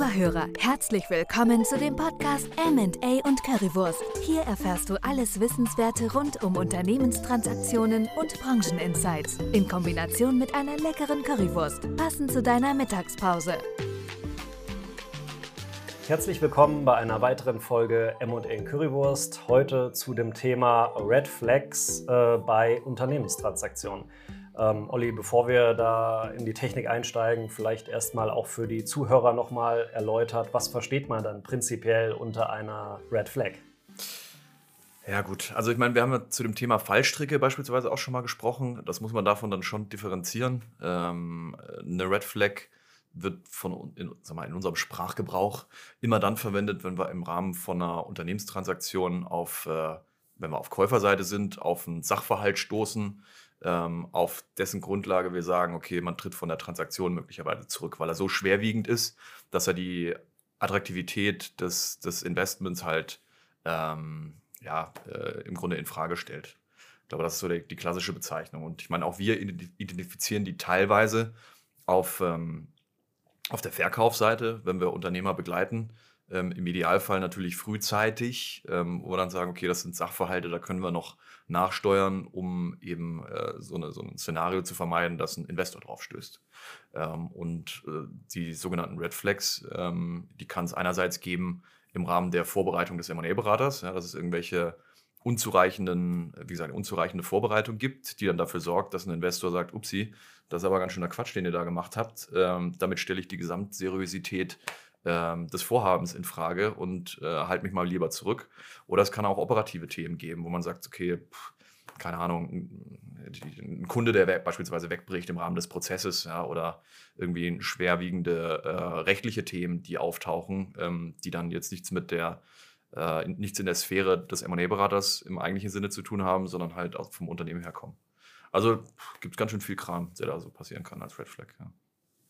Lieber Hörer, herzlich willkommen zu dem Podcast MA und Currywurst. Hier erfährst du alles Wissenswerte rund um Unternehmenstransaktionen und Brancheninsights. In Kombination mit einer leckeren Currywurst, passend zu deiner Mittagspause. Herzlich willkommen bei einer weiteren Folge M&A Currywurst. Heute zu dem Thema Red Flags äh, bei Unternehmenstransaktionen. Ähm, Olli, bevor wir da in die Technik einsteigen, vielleicht erstmal auch für die Zuhörer nochmal erläutert, was versteht man dann prinzipiell unter einer Red Flag? Ja gut, also ich meine, wir haben ja zu dem Thema Fallstricke beispielsweise auch schon mal gesprochen. Das muss man davon dann schon differenzieren. Ähm, eine Red Flag wird von, in, sag mal, in unserem Sprachgebrauch immer dann verwendet, wenn wir im Rahmen von einer Unternehmenstransaktion auf, äh, wenn wir auf Käuferseite sind, auf einen Sachverhalt stoßen, auf dessen Grundlage wir sagen, okay, man tritt von der Transaktion möglicherweise zurück, weil er so schwerwiegend ist, dass er die Attraktivität des, des Investments halt ähm, ja, äh, im Grunde in Frage stellt. Ich glaube, das ist so die, die, klassische Bezeichnung. Und ich meine, auch wir identifizieren die teilweise auf, ähm, auf der Verkaufsseite, wenn wir Unternehmer begleiten, ähm, Im Idealfall natürlich frühzeitig, ähm, wo wir dann sagen, okay, das sind Sachverhalte, da können wir noch nachsteuern, um eben äh, so, eine, so, ein Szenario zu vermeiden, dass ein Investor drauf stößt. Ähm, und äh, die sogenannten Red Flags, ähm, die kann es einerseits geben im Rahmen der Vorbereitung des M&A-Beraters, ja, dass es irgendwelche unzureichenden, wie gesagt, unzureichende Vorbereitung gibt, die dann dafür sorgt, dass ein Investor sagt, upsi, das ist aber ganz schön der Quatsch, den ihr da gemacht habt. Ähm, damit stelle ich die Gesamtseriosität des Vorhabens in Frage und äh, halte mich mal lieber zurück. Oder es kann auch operative Themen geben, wo man sagt, okay, pff, keine Ahnung, ein Kunde, der beispielsweise wegbricht im Rahmen des Prozesses ja, oder irgendwie schwerwiegende äh, rechtliche Themen, die auftauchen, ähm, die dann jetzt nichts mit der äh, nichts in der Sphäre des M&A-Beraters im eigentlichen Sinne zu tun haben, sondern halt auch vom Unternehmen herkommen. Also gibt es ganz schön viel Kram, der da so passieren kann als Red Flag. Ja.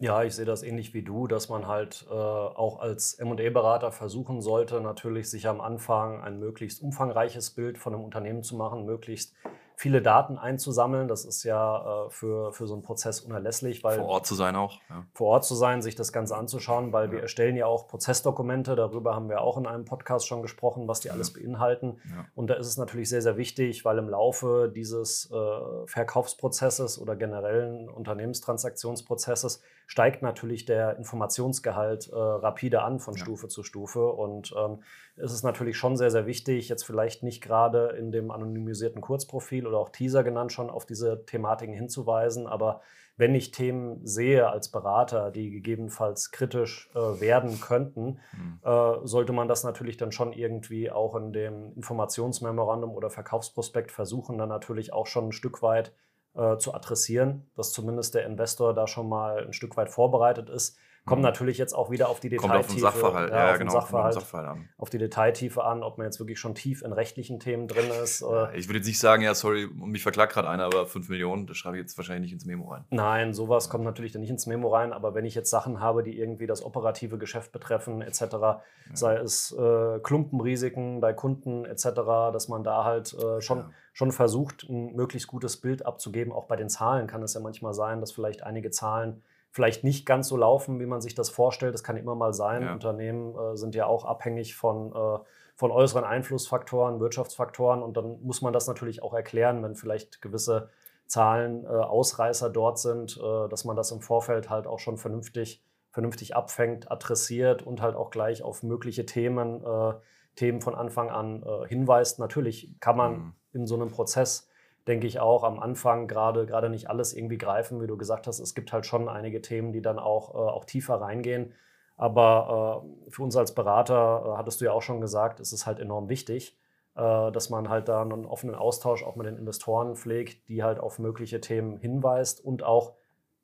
Ja, ich sehe das ähnlich wie du, dass man halt äh, auch als MA-Berater versuchen sollte, natürlich sich am Anfang ein möglichst umfangreiches Bild von einem Unternehmen zu machen, möglichst viele Daten einzusammeln. Das ist ja äh, für, für so einen Prozess unerlässlich. Weil vor Ort zu sein auch. Ja. Vor Ort zu sein, sich das Ganze anzuschauen, weil ja. wir erstellen ja auch Prozessdokumente. Darüber haben wir auch in einem Podcast schon gesprochen, was die ja. alles beinhalten. Und da ist es natürlich sehr, sehr wichtig, weil im Laufe dieses äh, Verkaufsprozesses oder generellen Unternehmenstransaktionsprozesses steigt natürlich der Informationsgehalt äh, rapide an von Stufe zu Stufe. Und ähm, es ist natürlich schon sehr, sehr wichtig, jetzt vielleicht nicht gerade in dem anonymisierten Kurzprofil oder auch Teaser genannt schon auf diese Thematiken hinzuweisen, aber wenn ich Themen sehe als Berater, die gegebenenfalls kritisch äh, werden könnten, mhm. äh, sollte man das natürlich dann schon irgendwie auch in dem Informationsmemorandum oder Verkaufsprospekt versuchen, dann natürlich auch schon ein Stück weit äh, zu adressieren, dass zumindest der Investor da schon mal ein Stück weit vorbereitet ist. Kommt mhm. natürlich jetzt auch wieder auf die Detailtiefe, auf den Sachverhalt, ja, ja, auf, genau, Sachverhalt, Sachverhalt an. auf die Detailtiefe an, ob man jetzt wirklich schon tief in rechtlichen Themen drin ist. Ja, ich würde jetzt nicht sagen, ja, sorry, mich verklagt gerade einer, aber 5 Millionen, das schreibe ich jetzt wahrscheinlich nicht ins Memo rein. Nein, sowas kommt natürlich dann nicht ins Memo rein, aber wenn ich jetzt Sachen habe, die irgendwie das operative Geschäft betreffen, etc., sei es äh, Klumpenrisiken bei Kunden, etc., dass man da halt äh, schon, schon versucht, ein möglichst gutes Bild abzugeben. Auch bei den Zahlen kann es ja manchmal sein, dass vielleicht einige Zahlen vielleicht nicht ganz so laufen, wie man sich das vorstellt. Das kann immer mal sein. Ja. Unternehmen äh, sind ja auch abhängig von, äh, von äußeren Einflussfaktoren, Wirtschaftsfaktoren. Und dann muss man das natürlich auch erklären, wenn vielleicht gewisse Zahlen äh, Ausreißer dort sind, äh, dass man das im Vorfeld halt auch schon vernünftig, vernünftig abfängt, adressiert und halt auch gleich auf mögliche Themen, äh, Themen von Anfang an äh, hinweist. Natürlich kann man mhm. in so einem Prozess denke ich auch, am Anfang gerade gerade nicht alles irgendwie greifen, wie du gesagt hast. Es gibt halt schon einige Themen, die dann auch, äh, auch tiefer reingehen. Aber äh, für uns als Berater, äh, hattest du ja auch schon gesagt, ist es halt enorm wichtig, äh, dass man halt da einen offenen Austausch auch mit den Investoren pflegt, die halt auf mögliche Themen hinweist und auch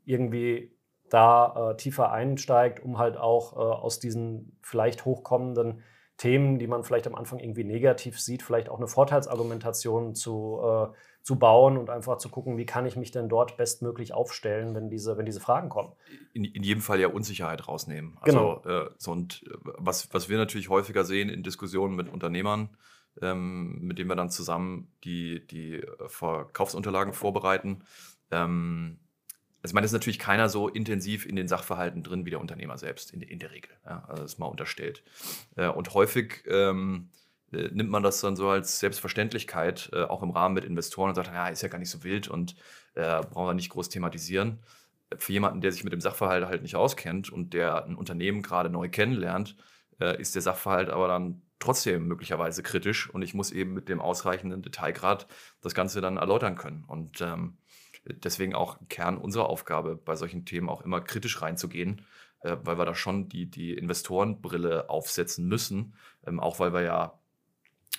irgendwie da äh, tiefer einsteigt, um halt auch äh, aus diesen vielleicht hochkommenden Themen, die man vielleicht am Anfang irgendwie negativ sieht, vielleicht auch eine Vorteilsargumentation zu, äh, zu bauen und einfach zu gucken, wie kann ich mich denn dort bestmöglich aufstellen, wenn diese, wenn diese Fragen kommen. In, in jedem Fall ja Unsicherheit rausnehmen. Also, genau. Äh, so und äh, was, was wir natürlich häufiger sehen in Diskussionen mit Unternehmern, ähm, mit denen wir dann zusammen die, die Verkaufsunterlagen vorbereiten, ähm, also ich meine, es ist natürlich keiner so intensiv in den Sachverhalten drin wie der Unternehmer selbst, in, in der Regel. Ja, also das ist mal unterstellt. Äh, und häufig ähm, äh, nimmt man das dann so als Selbstverständlichkeit, äh, auch im Rahmen mit Investoren und sagt, ja, ist ja gar nicht so wild und äh, brauchen wir nicht groß thematisieren. Für jemanden, der sich mit dem Sachverhalt halt nicht auskennt und der ein Unternehmen gerade neu kennenlernt, äh, ist der Sachverhalt aber dann trotzdem möglicherweise kritisch und ich muss eben mit dem ausreichenden Detailgrad das Ganze dann erläutern können. Und ähm, deswegen auch Kern unserer Aufgabe, bei solchen Themen auch immer kritisch reinzugehen, äh, weil wir da schon die, die Investorenbrille aufsetzen müssen, ähm, auch weil wir ja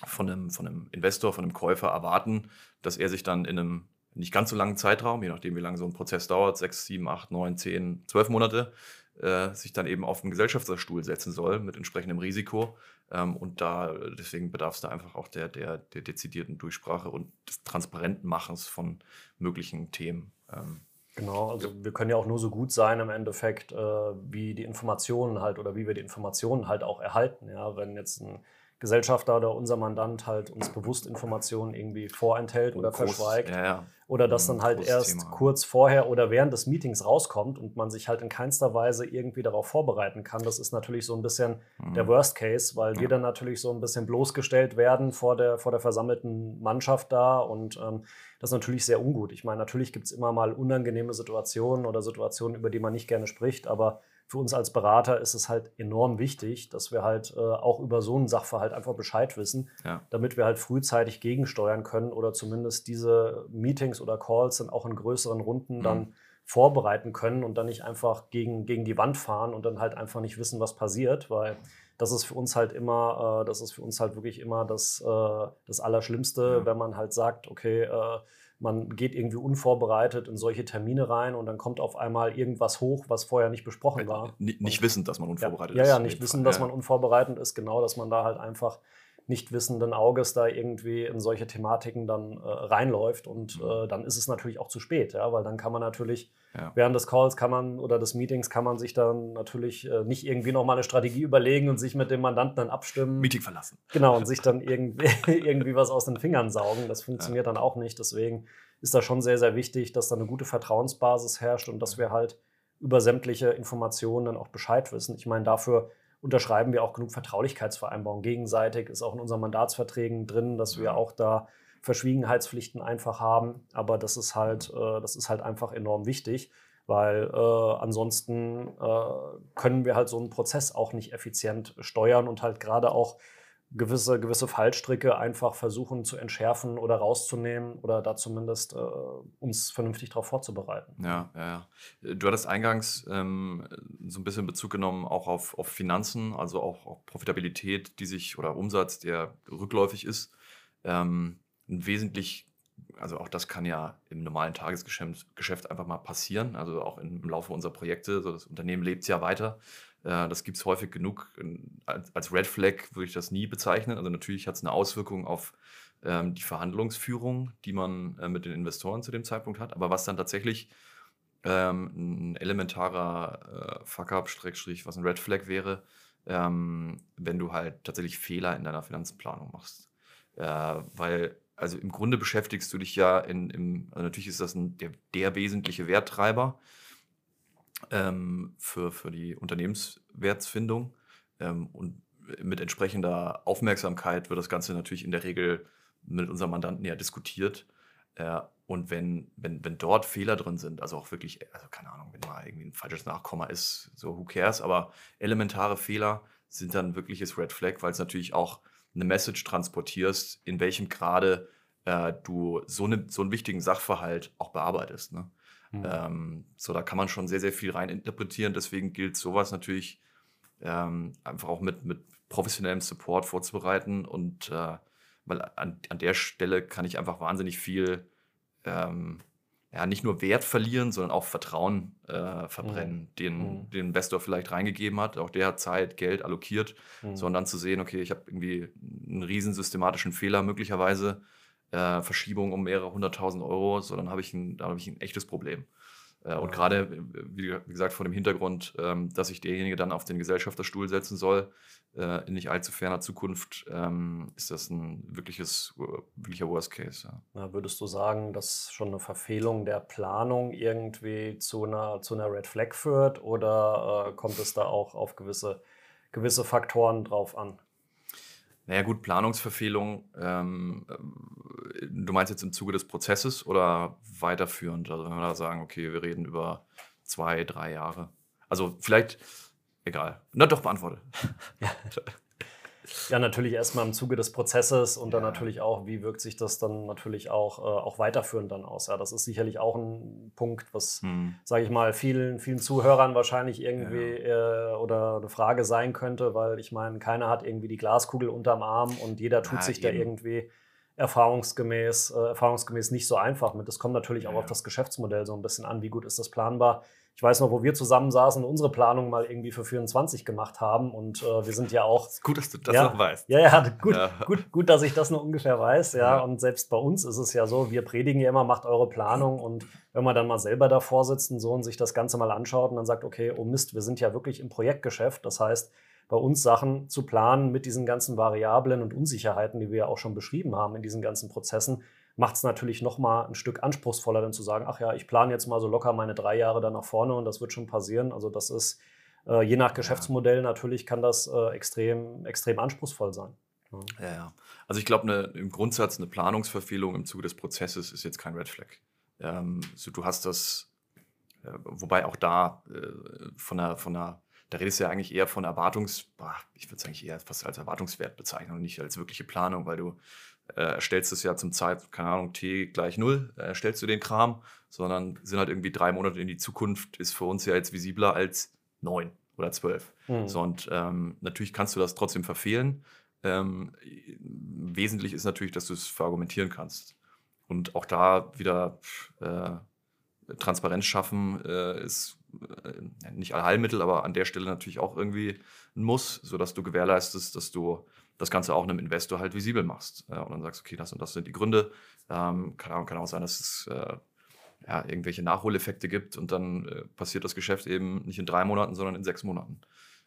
von einem, von einem Investor, von einem Käufer erwarten, dass er sich dann in einem nicht ganz so langen Zeitraum, je nachdem, wie lange so ein Prozess dauert, sechs, sieben, acht, neun, zehn, zwölf Monate, äh, sich dann eben auf den Gesellschafterstuhl setzen soll mit entsprechendem Risiko. Ähm, und da deswegen bedarf es da einfach auch der, der, der dezidierten Durchsprache und des transparenten Machens von möglichen Themen. Ähm, Genau, also wir können ja auch nur so gut sein im Endeffekt, äh, wie die Informationen halt oder wie wir die Informationen halt auch erhalten. Ja, wenn jetzt ein Gesellschafter oder unser Mandant halt uns bewusst Informationen irgendwie vorenthält oder Groß, verschweigt. Ja, ja. Oder das dann halt erst Thema. kurz vorher oder während des Meetings rauskommt und man sich halt in keinster Weise irgendwie darauf vorbereiten kann. Das ist natürlich so ein bisschen mhm. der Worst Case, weil ja. wir dann natürlich so ein bisschen bloßgestellt werden vor der, vor der versammelten Mannschaft da und ähm, das ist natürlich sehr ungut. Ich meine, natürlich gibt es immer mal unangenehme Situationen oder Situationen, über die man nicht gerne spricht, aber für uns als Berater ist es halt enorm wichtig, dass wir halt äh, auch über so einen Sachverhalt einfach Bescheid wissen, ja. damit wir halt frühzeitig gegensteuern können oder zumindest diese Meetings oder Calls dann auch in größeren Runden mhm. dann vorbereiten können und dann nicht einfach gegen, gegen die Wand fahren und dann halt einfach nicht wissen, was passiert, weil das ist für uns halt immer, äh, das ist für uns halt wirklich immer das, äh, das Allerschlimmste, ja. wenn man halt sagt, okay, äh, man geht irgendwie unvorbereitet in solche Termine rein und dann kommt auf einmal irgendwas hoch, was vorher nicht besprochen war. Nicht, nicht wissend, dass man unvorbereitet ja, ist. Ja, ja, nicht wissen, dass man unvorbereitet ist, genau, dass man da halt einfach nicht wissenden Auges da irgendwie in solche Thematiken dann äh, reinläuft und mhm. äh, dann ist es natürlich auch zu spät, ja, weil dann kann man natürlich ja. während des Calls kann man oder des Meetings kann man sich dann natürlich äh, nicht irgendwie nochmal eine Strategie überlegen und sich mit dem Mandanten dann abstimmen. Meeting verlassen. Genau, und sich dann irgendwie, irgendwie was aus den Fingern saugen. Das funktioniert ja. dann auch nicht. Deswegen ist da schon sehr, sehr wichtig, dass da eine gute Vertrauensbasis herrscht und dass wir halt über sämtliche Informationen dann auch Bescheid wissen. Ich meine, dafür unterschreiben wir auch genug Vertraulichkeitsvereinbarungen gegenseitig. Ist auch in unseren Mandatsverträgen drin, dass wir auch da Verschwiegenheitspflichten einfach haben. Aber das ist halt, äh, das ist halt einfach enorm wichtig, weil äh, ansonsten äh, können wir halt so einen Prozess auch nicht effizient steuern und halt gerade auch gewisse, gewisse Fallstricke einfach versuchen zu entschärfen oder rauszunehmen oder da zumindest äh, uns vernünftig darauf vorzubereiten. Ja, ja, ja. Du hattest eingangs ähm, so ein bisschen Bezug genommen auch auf, auf Finanzen, also auch auf Profitabilität, die sich oder Umsatz, der rückläufig ist. Ähm, ein wesentlich, also auch das kann ja im normalen Tagesgeschäft Geschäft einfach mal passieren, also auch im Laufe unserer Projekte. So das Unternehmen lebt ja weiter. Äh, das gibt es häufig genug. Als Red Flag würde ich das nie bezeichnen. Also natürlich hat es eine Auswirkung auf ähm, die Verhandlungsführung, die man äh, mit den Investoren zu dem Zeitpunkt hat. Aber was dann tatsächlich ähm, ein elementarer äh, Fuck-up, was ein Red Flag wäre, ähm, wenn du halt tatsächlich Fehler in deiner Finanzplanung machst. Weil, also im Grunde beschäftigst du dich ja in, im, also natürlich ist das ein, der, der wesentliche Werttreiber, ähm, für, für die Unternehmenswertsfindung. Ähm, und mit entsprechender Aufmerksamkeit wird das Ganze natürlich in der Regel mit unserem Mandanten ja diskutiert. Äh, und wenn, wenn, wenn dort Fehler drin sind, also auch wirklich, also keine Ahnung, wenn mal irgendwie ein falsches Nachkomma ist, so who cares, aber elementare Fehler sind dann wirkliches Red Flag, weil es natürlich auch eine Message transportierst, in welchem Grade äh, du so, eine, so einen wichtigen Sachverhalt auch bearbeitest. Ne? Mhm. Ähm, so, da kann man schon sehr, sehr viel rein interpretieren. Deswegen gilt sowas natürlich ähm, einfach auch mit, mit professionellem Support vorzubereiten. Und äh, weil an, an der Stelle kann ich einfach wahnsinnig viel, ähm, ja, nicht nur Wert verlieren, sondern auch Vertrauen äh, verbrennen, mhm. den, mhm. den Investor vielleicht reingegeben hat. Auch der hat Zeit, Geld allokiert, mhm. sondern dann zu sehen, okay, ich habe irgendwie einen riesen systematischen Fehler möglicherweise äh, Verschiebung um mehrere hunderttausend Euro, so dann habe ich, ein, hab ich ein echtes Problem. Äh, und gerade, wie, gesagt, vor dem Hintergrund, ähm, dass sich derjenige dann auf den Gesellschafterstuhl setzen soll, äh, in nicht allzu ferner Zukunft, ähm, ist das ein wirkliches, wirklicher Worst Case. Ja. Na, würdest du sagen, dass schon eine Verfehlung der Planung irgendwie zu einer, zu einer Red Flag führt oder äh, kommt es da auch auf gewisse, gewisse Faktoren drauf an? Naja, gut, Planungsverfehlung. Ähm, äh, du meinst jetzt im Zuge des Prozesses oder weiterführend? Also, wenn wir da sagen, okay, wir reden über zwei, drei Jahre. Also, vielleicht, egal. Na doch, beantworte. Ja, natürlich erstmal im Zuge des Prozesses und dann natürlich auch, wie wirkt sich das dann natürlich auch, äh, auch weiterführend dann aus. Ja, das ist sicherlich auch ein Punkt, was, hm. sage ich mal, vielen, vielen Zuhörern wahrscheinlich irgendwie ja. äh, oder eine Frage sein könnte, weil ich meine, keiner hat irgendwie die Glaskugel unterm Arm und jeder tut ja, sich eben. da irgendwie erfahrungsgemäß, äh, erfahrungsgemäß nicht so einfach mit. Das kommt natürlich auch ja. auf das Geschäftsmodell so ein bisschen an, wie gut ist das planbar ich weiß noch, wo wir zusammen saßen und unsere Planung mal irgendwie für 24 gemacht haben. Und äh, wir sind ja auch. Gut, dass du das ja, noch weißt. Ja, ja, gut, ja. Gut, gut, dass ich das noch ungefähr weiß. Ja. ja. Und selbst bei uns ist es ja so, wir predigen ja immer, macht eure Planung. Und wenn man dann mal selber davor sitzt und so und sich das Ganze mal anschaut und dann sagt, okay, oh Mist, wir sind ja wirklich im Projektgeschäft. Das heißt, bei uns Sachen zu planen mit diesen ganzen Variablen und Unsicherheiten, die wir ja auch schon beschrieben haben in diesen ganzen Prozessen, macht es natürlich noch mal ein Stück anspruchsvoller, dann zu sagen, ach ja, ich plane jetzt mal so locker meine drei Jahre dann nach vorne und das wird schon passieren. Also das ist äh, je nach Geschäftsmodell natürlich kann das äh, extrem, extrem anspruchsvoll sein. Ja, ja. ja. Also ich glaube, ne, im Grundsatz eine Planungsverfehlung im Zuge des Prozesses ist jetzt kein Red Flag. Ähm, so, du hast das, äh, wobei auch da äh, von der, von der da redest du ja eigentlich eher von Erwartungs, ich würde es eigentlich eher fast als Erwartungswert bezeichnen und nicht als wirkliche Planung, weil du äh, erstellst es ja zum Zeit, keine Ahnung, T gleich null, äh, erstellst du den Kram, sondern sind halt irgendwie drei Monate in die Zukunft, ist für uns ja jetzt visibler als neun oder zwölf. Mhm. So, und ähm, natürlich kannst du das trotzdem verfehlen. Ähm, wesentlich ist natürlich, dass du es verargumentieren kannst. Und auch da wieder äh, Transparenz schaffen äh, ist äh, nicht Allheilmittel, aber an der Stelle natürlich auch irgendwie ein Muss, sodass du gewährleistest, dass du das Ganze auch einem Investor halt visibel machst. Ja, und dann sagst, okay, das und das sind die Gründe. Ähm, kann, kann, auch sein, dass es äh, ja, irgendwelche Nachholeffekte gibt und dann äh, passiert das Geschäft eben nicht in drei Monaten, sondern in sechs Monaten.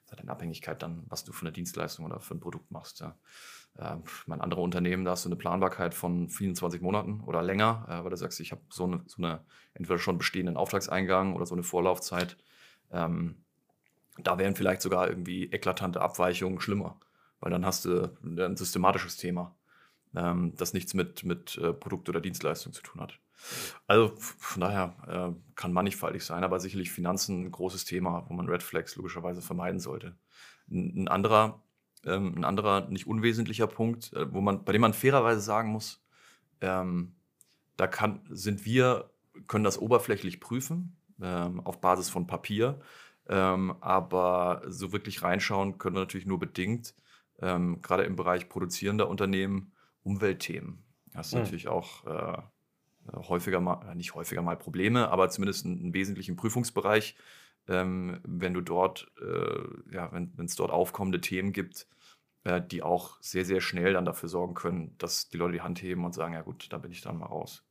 Das hat eine Abhängigkeit dann, was du für eine Dienstleistung oder für ein Produkt machst. Ja. Äh, mein anderer Unternehmen, da hast du eine Planbarkeit von 24 Monaten oder länger, äh, weil du sagst, ich habe so eine, so eine entweder schon bestehenden Auftragseingang oder so eine Vorlaufzeit. Ähm, da wären vielleicht sogar irgendwie eklatante Abweichungen schlimmer weil dann hast du ein systematisches Thema, ähm, das nichts mit, mit äh, Produkt oder Dienstleistung zu tun hat. Also von daher äh, kann mannigfaltig sein, aber sicherlich Finanzen ein großes Thema, wo man Red Flags logischerweise vermeiden sollte. Ein, ein anderer, ähm, ein anderer nicht unwesentlicher Punkt, äh, wo man, bei dem man fairerweise sagen muss, ähm, da kann, sind wir, können das oberflächlich prüfen, ähm, auf Basis von Papier, ähm, aber so wirklich reinschauen können wir natürlich nur bedingt, ähm, gerade im Bereich produzierender Unternehmen Umweltthemen. Das ist mhm. natürlich auch äh, häufiger mal, äh, nicht häufiger mal Probleme, aber zumindest einen, wesentlichen Prüfungsbereich, ähm, wenn du dort, äh, ja, wenn es dort aufkommende Themen gibt, äh, die auch sehr, sehr schnell dann dafür sorgen können, dass die Leute die Hand heben und sagen, ja gut, da bin ich dann mal raus.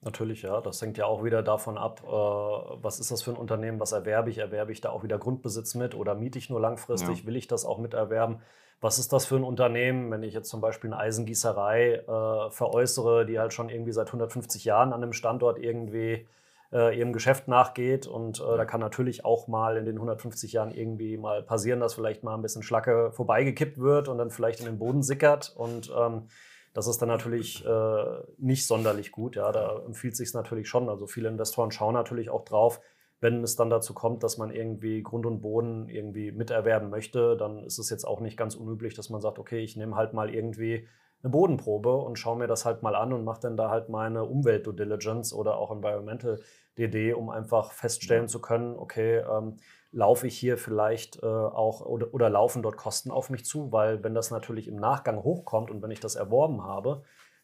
Natürlich, ja. Das hängt ja auch wieder davon ab, äh, was ist das für ein Unternehmen, was erwerbe ich? Erwerbe ich da auch wieder Grundbesitz mit oder miete ich nur langfristig? Ja. Will ich das auch miterwerben? Was ist das für ein Unternehmen, wenn ich jetzt zum Beispiel eine Eisengießerei äh, veräußere, die halt schon irgendwie seit 150 Jahren an einem Standort irgendwie äh, ihrem Geschäft nachgeht und äh, da kann natürlich auch mal in den 150 Jahren irgendwie mal passieren, dass vielleicht mal ein bisschen Schlacke vorbeigekippt wird und dann vielleicht in den Boden sickert und ähm, das ist dann natürlich äh, nicht sonderlich gut. Ja, da empfiehlt sich natürlich schon. Also viele Investoren schauen natürlich auch drauf, wenn es dann dazu kommt, dass man irgendwie Grund und Boden irgendwie miterwerben möchte, dann ist es jetzt auch nicht ganz unüblich, dass man sagt, okay, ich nehme halt mal irgendwie eine Bodenprobe und schaue mir das halt mal an und mache dann da halt meine Umwelt-Due Diligence oder auch Environmental DD, um einfach feststellen zu können, okay, ähm, laufe ich hier vielleicht äh, auch oder, oder laufen dort Kosten auf mich zu, weil wenn das natürlich im Nachgang hochkommt und wenn ich das erworben habe,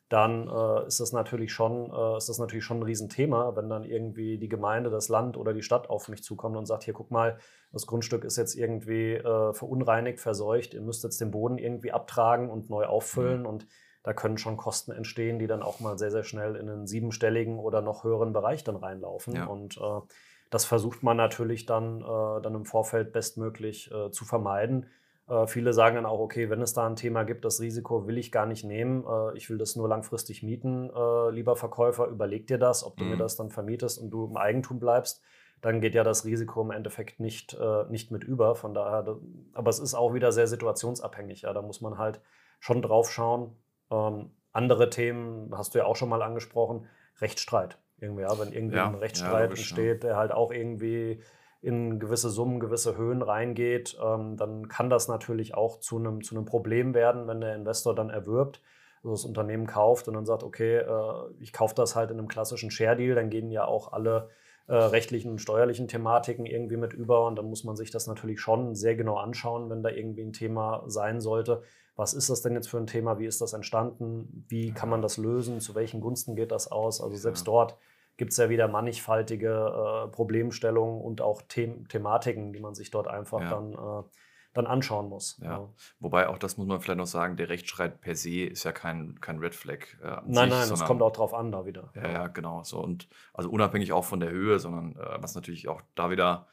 dann äh, ist das natürlich schon, äh, ist das natürlich schon ein Riesenthema, wenn dann irgendwie die Gemeinde, das Land oder die Stadt auf mich zukommt und sagt, hier guck mal, das Grundstück ist jetzt irgendwie äh, verunreinigt, verseucht, ihr müsst jetzt den Boden irgendwie abtragen und neu auffüllen mhm. und da können schon Kosten entstehen, die dann auch mal sehr, sehr schnell in einen siebenstelligen oder noch höheren Bereich dann reinlaufen. Ja. Und äh, das versucht man natürlich dann, äh, dann im Vorfeld bestmöglich äh, zu vermeiden. Äh, viele sagen dann auch, okay, wenn es da ein Thema gibt, das Risiko will ich gar nicht nehmen, äh, ich will das nur langfristig mieten, äh, lieber Verkäufer, überleg dir das, ob du mhm. mir das dann vermietest und du im Eigentum bleibst dann geht ja das Risiko im Endeffekt nicht, äh, nicht mit über. Von daher, aber es ist auch wieder sehr situationsabhängig. Ja. Da muss man halt schon drauf schauen. Ähm, andere Themen hast du ja auch schon mal angesprochen. Rechtsstreit. Irgendwie, ja, wenn irgendwie ja, ein Rechtsstreit ja, logisch, entsteht, der halt auch irgendwie in gewisse Summen, gewisse Höhen reingeht, ähm, dann kann das natürlich auch zu einem, zu einem Problem werden, wenn der Investor dann erwirbt, also das Unternehmen kauft und dann sagt, okay, äh, ich kaufe das halt in einem klassischen Share-Deal, dann gehen ja auch alle äh, rechtlichen und steuerlichen Thematiken irgendwie mit über. Und dann muss man sich das natürlich schon sehr genau anschauen, wenn da irgendwie ein Thema sein sollte. Was ist das denn jetzt für ein Thema? Wie ist das entstanden? Wie kann man das lösen? Zu welchen Gunsten geht das aus? Also selbst ja. dort gibt es ja wieder mannigfaltige äh, Problemstellungen und auch The Thematiken, die man sich dort einfach ja. dann äh, dann anschauen muss. Ja. ja. Wobei auch das muss man vielleicht noch sagen, der Rechtsstreit per se ist ja kein, kein Red Flag. Äh, nein, sich, nein, es kommt auch drauf an da wieder. Ja, ja, genau. So und also unabhängig auch von der Höhe, sondern äh, was natürlich auch da wieder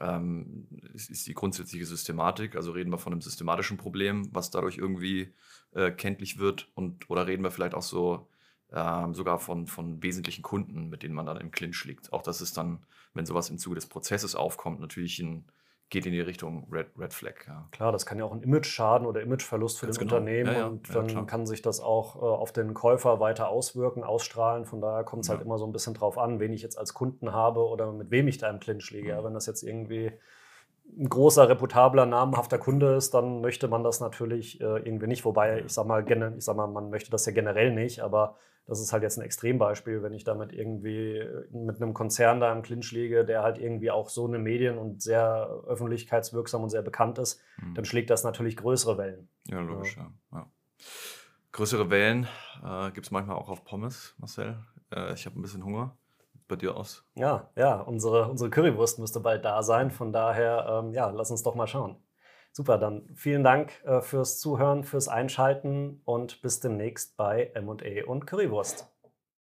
ähm, ist, ist, die grundsätzliche Systematik. Also reden wir von einem systematischen Problem, was dadurch irgendwie äh, kenntlich wird und oder reden wir vielleicht auch so ähm, sogar von, von wesentlichen Kunden, mit denen man dann im Clinch liegt. Auch das ist dann, wenn sowas im Zuge des Prozesses aufkommt, natürlich ein geht in die Richtung Red, Red Flag. Ja. Klar, das kann ja auch ein Image-Schaden oder Imageverlust für Ganz das genau. Unternehmen ja, ja. und dann kann sich das auch äh, auf den Käufer weiter auswirken, ausstrahlen. Von daher kommt es halt immer so ein bisschen drauf an, wen ich jetzt als Kunden habe oder mit wem ich da im Clinch liege. Mhm. Wenn das jetzt irgendwie ein großer, reputabler, namhafter Kunde ist, dann möchte man das natürlich äh, irgendwie nicht. Wobei, ich sag, mal, ich sag mal, man möchte das ja generell nicht, aber das ist halt jetzt ein Extrembeispiel, wenn ich damit irgendwie mit einem Konzern da im Clinch liege, der halt irgendwie auch so eine Medien- und sehr öffentlichkeitswirksam und sehr bekannt ist, mhm. dann schlägt das natürlich größere Wellen. Ja, logisch, ja. ja. Größere Wellen äh, gibt es manchmal auch auf Pommes, Marcel. Äh, ich habe ein bisschen Hunger bei dir aus? Ja, ja, unsere, unsere Currywurst müsste bald da sein. Von daher, ähm, ja, lass uns doch mal schauen. Super, dann vielen Dank äh, fürs Zuhören, fürs Einschalten und bis demnächst bei MA und Currywurst.